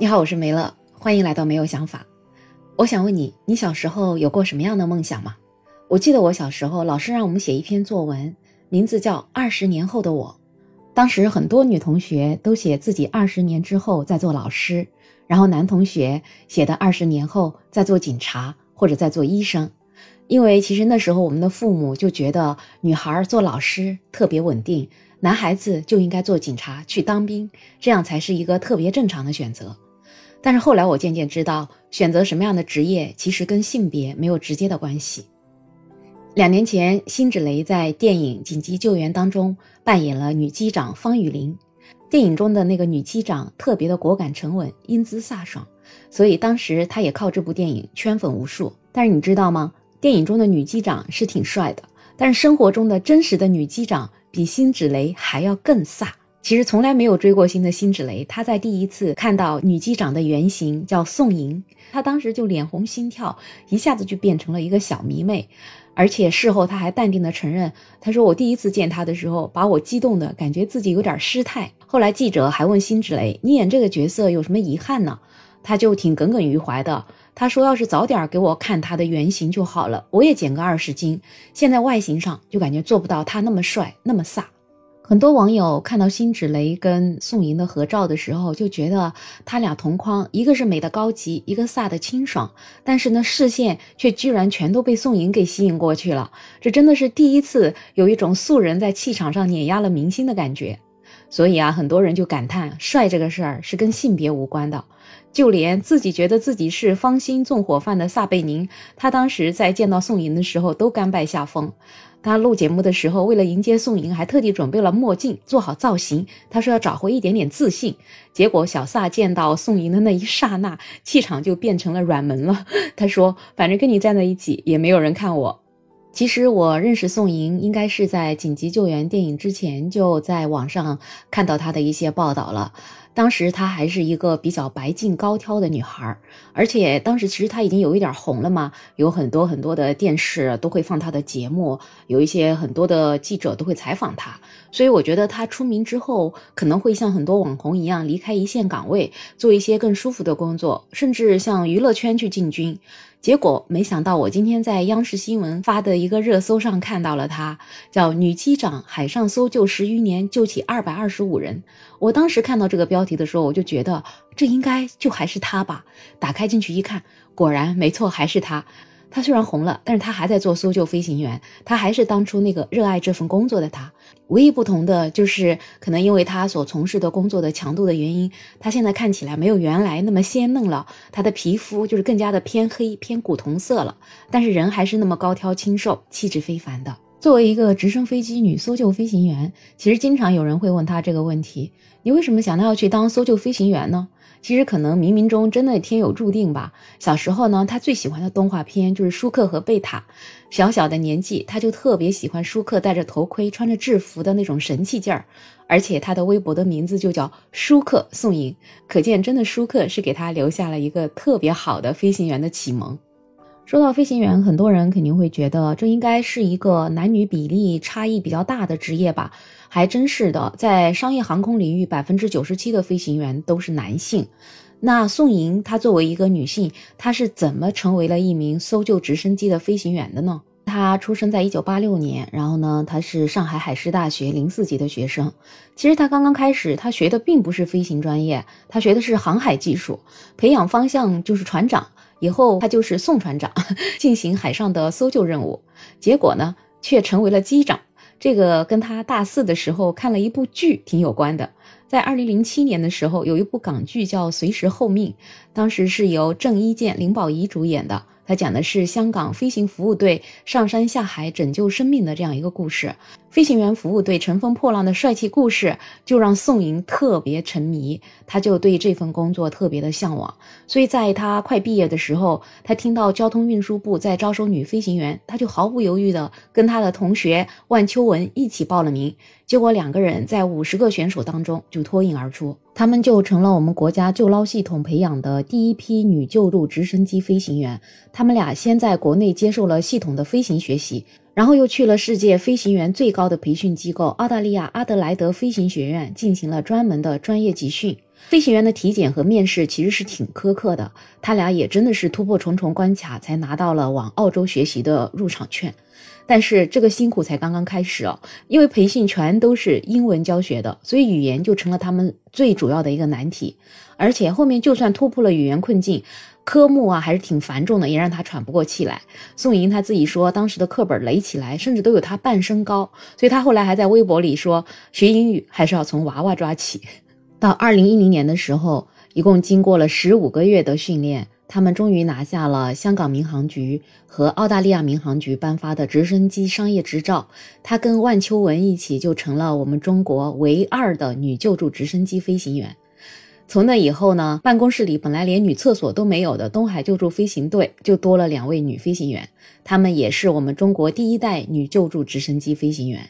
你好，我是梅乐，欢迎来到没有想法。我想问你，你小时候有过什么样的梦想吗？我记得我小时候，老师让我们写一篇作文，名字叫《二十年后的我》。当时很多女同学都写自己二十年之后在做老师，然后男同学写的二十年后在做警察或者在做医生。因为其实那时候我们的父母就觉得女孩做老师特别稳定，男孩子就应该做警察去当兵，这样才是一个特别正常的选择。但是后来我渐渐知道，选择什么样的职业其实跟性别没有直接的关系。两年前，辛芷蕾在电影《紧急救援》当中扮演了女机长方雨林。电影中的那个女机长特别的果敢沉稳，英姿飒爽，所以当时她也靠这部电影圈粉无数。但是你知道吗？电影中的女机长是挺帅的，但是生活中的真实的女机长比辛芷蕾还要更飒。其实从来没有追过星的辛芷蕾，她在第一次看到女机长的原型叫宋莹，她当时就脸红心跳，一下子就变成了一个小迷妹。而且事后她还淡定地承认，她说我第一次见她的时候，把我激动的感觉自己有点失态。后来记者还问辛芷蕾，你演这个角色有什么遗憾呢？她就挺耿耿于怀的。她说要是早点给我看她的原型就好了，我也减个二十斤。现在外形上就感觉做不到他那么帅那么飒。很多网友看到辛芷蕾跟宋莹的合照的时候，就觉得他俩同框，一个是美的高级，一个飒的清爽，但是呢，视线却居然全都被宋莹给吸引过去了。这真的是第一次有一种素人在气场上碾压了明星的感觉。所以啊，很多人就感叹，帅这个事儿是跟性别无关的。就连自己觉得自己是芳心纵火犯的撒贝宁，他当时在见到宋莹的时候都甘拜下风。他录节目的时候，为了迎接宋莹，还特地准备了墨镜，做好造型。他说要找回一点点自信。结果小撒见到宋莹的那一刹那，气场就变成了软门了。他说：“反正跟你站在一起，也没有人看我。”其实我认识宋莹，应该是在《紧急救援》电影之前就在网上看到她的一些报道了。当时她还是一个比较白净高挑的女孩，而且当时其实她已经有一点红了嘛，有很多很多的电视都会放她的节目，有一些很多的记者都会采访她，所以我觉得她出名之后可能会像很多网红一样离开一线岗位，做一些更舒服的工作，甚至向娱乐圈去进军。结果没想到，我今天在央视新闻发的一个热搜上看到了她，叫“女机长海上搜救十余年救起二百二十五人”。我当时看到这个标题题的时候，我就觉得这应该就还是他吧。打开进去一看，果然没错，还是他。他虽然红了，但是他还在做搜救飞行员，他还是当初那个热爱这份工作的他。唯一不同的就是，可能因为他所从事的工作的强度的原因，他现在看起来没有原来那么鲜嫩了，他的皮肤就是更加的偏黑偏古铜色了，但是人还是那么高挑清瘦，气质非凡的。作为一个直升飞机女搜救飞行员，其实经常有人会问她这个问题：你为什么想到要去当搜救飞行员呢？其实可能冥冥中真的天有注定吧。小时候呢，他最喜欢的动画片就是舒克和贝塔。小小的年纪，他就特别喜欢舒克戴着头盔、穿着制服的那种神气劲儿。而且他的微博的名字就叫舒克宋颖，可见真的舒克是给他留下了一个特别好的飞行员的启蒙。说到飞行员，很多人肯定会觉得这应该是一个男女比例差异比较大的职业吧？还真是的，在商业航空领域，百分之九十七的飞行员都是男性。那宋莹她作为一个女性，她是怎么成为了一名搜救直升机的飞行员的呢？她出生在一九八六年，然后呢，她是上海海事大学零四级的学生。其实她刚刚开始，她学的并不是飞行专业，她学的是航海技术，培养方向就是船长。以后他就是宋船长，进行海上的搜救任务。结果呢，却成为了机长。这个跟他大四的时候看了一部剧挺有关的。在二零零七年的时候，有一部港剧叫《随时候命》，当时是由郑伊健、林保怡主演的。他讲的是香港飞行服务队上山下海拯救生命的这样一个故事。飞行员服务队乘风破浪的帅气故事，就让宋莹特别沉迷，他就对这份工作特别的向往。所以在他快毕业的时候，他听到交通运输部在招收女飞行员，他就毫不犹豫的跟他的同学万秋文一起报了名。结果两个人在五十个选手当中就脱颖而出，他们就成了我们国家救捞系统培养的第一批女救助直升机飞行员。他们俩先在国内接受了系统的飞行学习。然后又去了世界飞行员最高的培训机构——澳大利亚阿德莱德飞行学院，进行了专门的专业集训。飞行员的体检和面试其实是挺苛刻的，他俩也真的是突破重重关卡才拿到了往澳洲学习的入场券。但是这个辛苦才刚刚开始哦，因为培训全都是英文教学的，所以语言就成了他们最主要的一个难题。而且后面就算突破了语言困境，科目啊还是挺繁重的，也让他喘不过气来。宋莹他自己说，当时的课本垒起来，甚至都有他半身高，所以他后来还在微博里说，学英语还是要从娃娃抓起。到二零一零年的时候，一共经过了十五个月的训练，他们终于拿下了香港民航局和澳大利亚民航局颁发的直升机商业执照。他跟万秋文一起就成了我们中国唯二的女救助直升机飞行员。从那以后呢，办公室里本来连女厕所都没有的东海救助飞行队就多了两位女飞行员，她们也是我们中国第一代女救助直升机飞行员。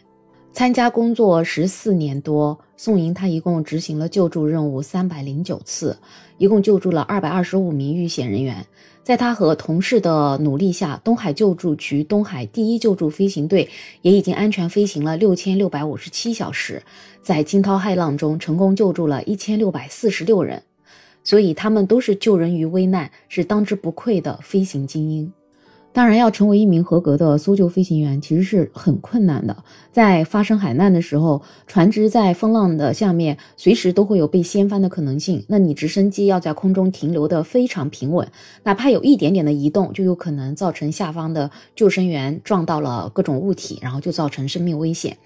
参加工作十四年多，宋莹她一共执行了救助任务三百零九次，一共救助了二百二十五名遇险人员。在她和同事的努力下，东海救助局东海第一救助飞行队也已经安全飞行了六千六百五十七小时，在惊涛骇浪中成功救助了一千六百四十六人。所以他们都是救人于危难，是当之无愧的飞行精英。当然，要成为一名合格的搜救飞行员，其实是很困难的。在发生海难的时候，船只在风浪的下面，随时都会有被掀翻的可能性。那你直升机要在空中停留的非常平稳，哪怕有一点点的移动，就有可能造成下方的救生员撞到了各种物体，然后就造成生命危险。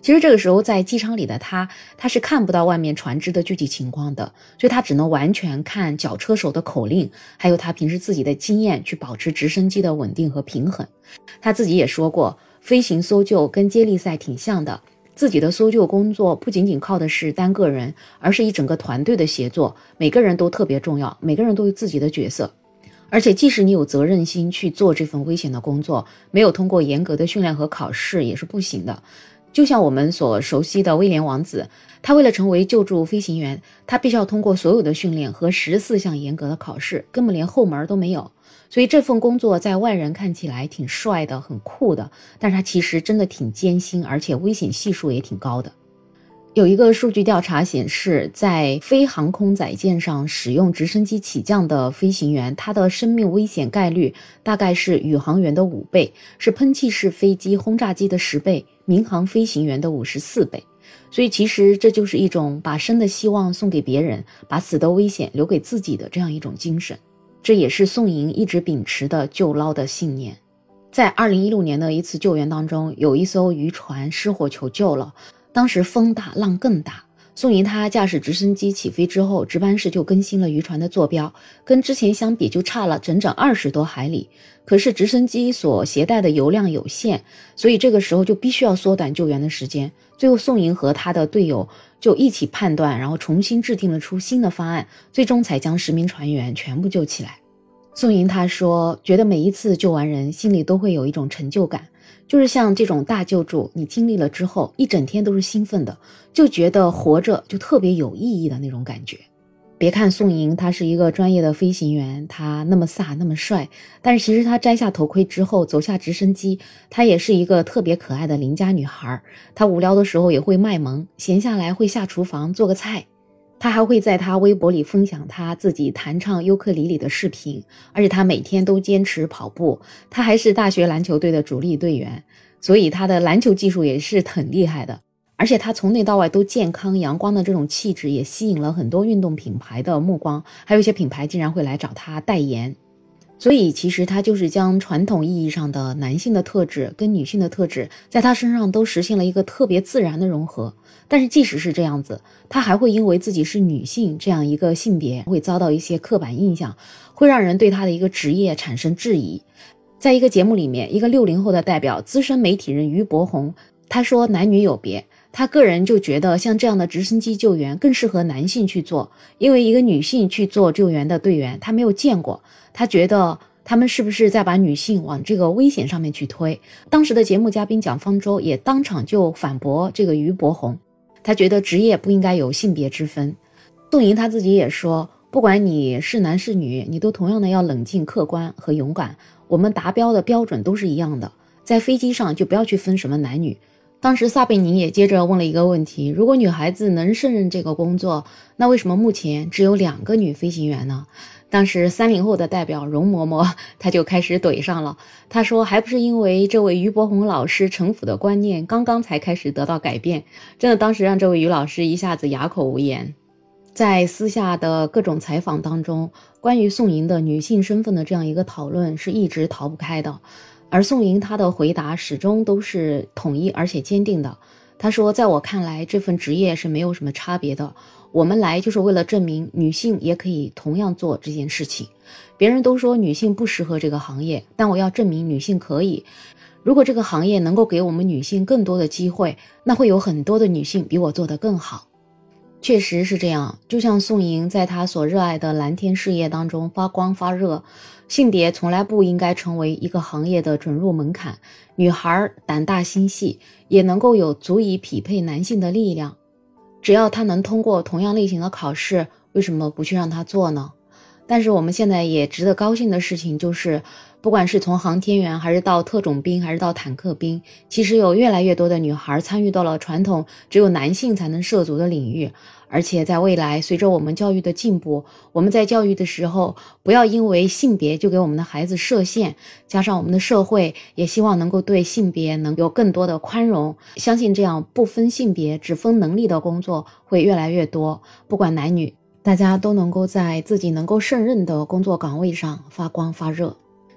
其实这个时候，在机舱里的他，他是看不到外面船只的具体情况的，所以他只能完全看脚车手的口令，还有他平时自己的经验去保持直升机的稳定和平衡。他自己也说过，飞行搜救跟接力赛挺像的，自己的搜救工作不仅仅靠的是单个人，而是一整个团队的协作，每个人都特别重要，每个人都有自己的角色。而且，即使你有责任心去做这份危险的工作，没有通过严格的训练和考试也是不行的。就像我们所熟悉的威廉王子，他为了成为救助飞行员，他必须要通过所有的训练和十四项严格的考试，根本连后门都没有。所以这份工作在外人看起来挺帅的、很酷的，但是他其实真的挺艰辛，而且危险系数也挺高的。有一个数据调查显示，在非航空载舰上使用直升机起降的飞行员，他的生命危险概率大概是宇航员的五倍，是喷气式飞机、轰炸机的十倍，民航飞行员的五十四倍。所以，其实这就是一种把生的希望送给别人，把死的危险留给自己的这样一种精神。这也是宋莹一直秉持的救捞的信念。在二零一六年的一次救援当中，有一艘渔船失火求救了。当时风大浪更大，宋莹她驾驶直升机起飞之后，值班室就更新了渔船的坐标，跟之前相比就差了整整二十多海里。可是直升机所携带的油量有限，所以这个时候就必须要缩短救援的时间。最后，宋莹和他的队友就一起判断，然后重新制定了出新的方案，最终才将十名船员全部救起来。宋莹她说，觉得每一次救完人，心里都会有一种成就感。就是像这种大救助，你经历了之后，一整天都是兴奋的，就觉得活着就特别有意义的那种感觉。别看宋莹她是一个专业的飞行员，她那么飒那么帅，但是其实她摘下头盔之后，走下直升机，她也是一个特别可爱的邻家女孩。她无聊的时候也会卖萌，闲下来会下厨房做个菜。他还会在他微博里分享他自己弹唱尤克里里的视频，而且他每天都坚持跑步。他还是大学篮球队的主力队员，所以他的篮球技术也是很厉害的。而且他从内到外都健康阳光的这种气质，也吸引了很多运动品牌的目光，还有一些品牌竟然会来找他代言。所以，其实他就是将传统意义上的男性的特质跟女性的特质，在他身上都实现了一个特别自然的融合。但是，即使是这样子，他还会因为自己是女性这样一个性别，会遭到一些刻板印象，会让人对他的一个职业产生质疑。在一个节目里面，一个六零后的代表资深媒体人于博宏，他说男女有别，他个人就觉得像这样的直升机救援更适合男性去做，因为一个女性去做救援的队员，他没有见过。他觉得他们是不是在把女性往这个危险上面去推？当时的节目嘉宾蒋方舟也当场就反驳这个于伯宏，他觉得职业不应该有性别之分。宋莹他自己也说，不管你是男是女，你都同样的要冷静、客观和勇敢。我们达标的标准都是一样的，在飞机上就不要去分什么男女，当时撒贝宁也接着问了一个问题：如果女孩子能胜任这个工作，那为什么目前只有两个女飞行员呢？当时三零后的代表容嬷嬷她就开始怼上了，她说还不是因为这位于伯宏老师城府的观念刚刚才开始得到改变，真的当时让这位于老师一下子哑口无言。在私下的各种采访当中，关于宋莹的女性身份的这样一个讨论是一直逃不开的。而宋莹她的回答始终都是统一而且坚定的。他说：“在我看来，这份职业是没有什么差别的。我们来就是为了证明女性也可以同样做这件事情。别人都说女性不适合这个行业，但我要证明女性可以。如果这个行业能够给我们女性更多的机会，那会有很多的女性比我做得更好。”确实是这样，就像宋莹在她所热爱的蓝天事业当中发光发热。性别从来不应该成为一个行业的准入门槛。女孩胆大心细，也能够有足以匹配男性的力量。只要她能通过同样类型的考试，为什么不去让她做呢？但是我们现在也值得高兴的事情就是。不管是从航天员，还是到特种兵，还是到坦克兵，其实有越来越多的女孩参与到了传统只有男性才能涉足的领域。而且在未来，随着我们教育的进步，我们在教育的时候，不要因为性别就给我们的孩子设限。加上我们的社会也希望能够对性别能有更多的宽容，相信这样不分性别只分能力的工作会越来越多。不管男女，大家都能够在自己能够胜任的工作岗位上发光发热。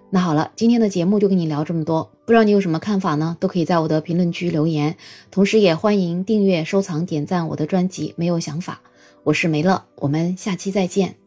那好了，今天的节目就跟你聊这么多，不知道你有什么看法呢？都可以在我的评论区留言，同时也欢迎订阅、收藏、点赞我的专辑。没有想法，我是梅乐，我们下期再见。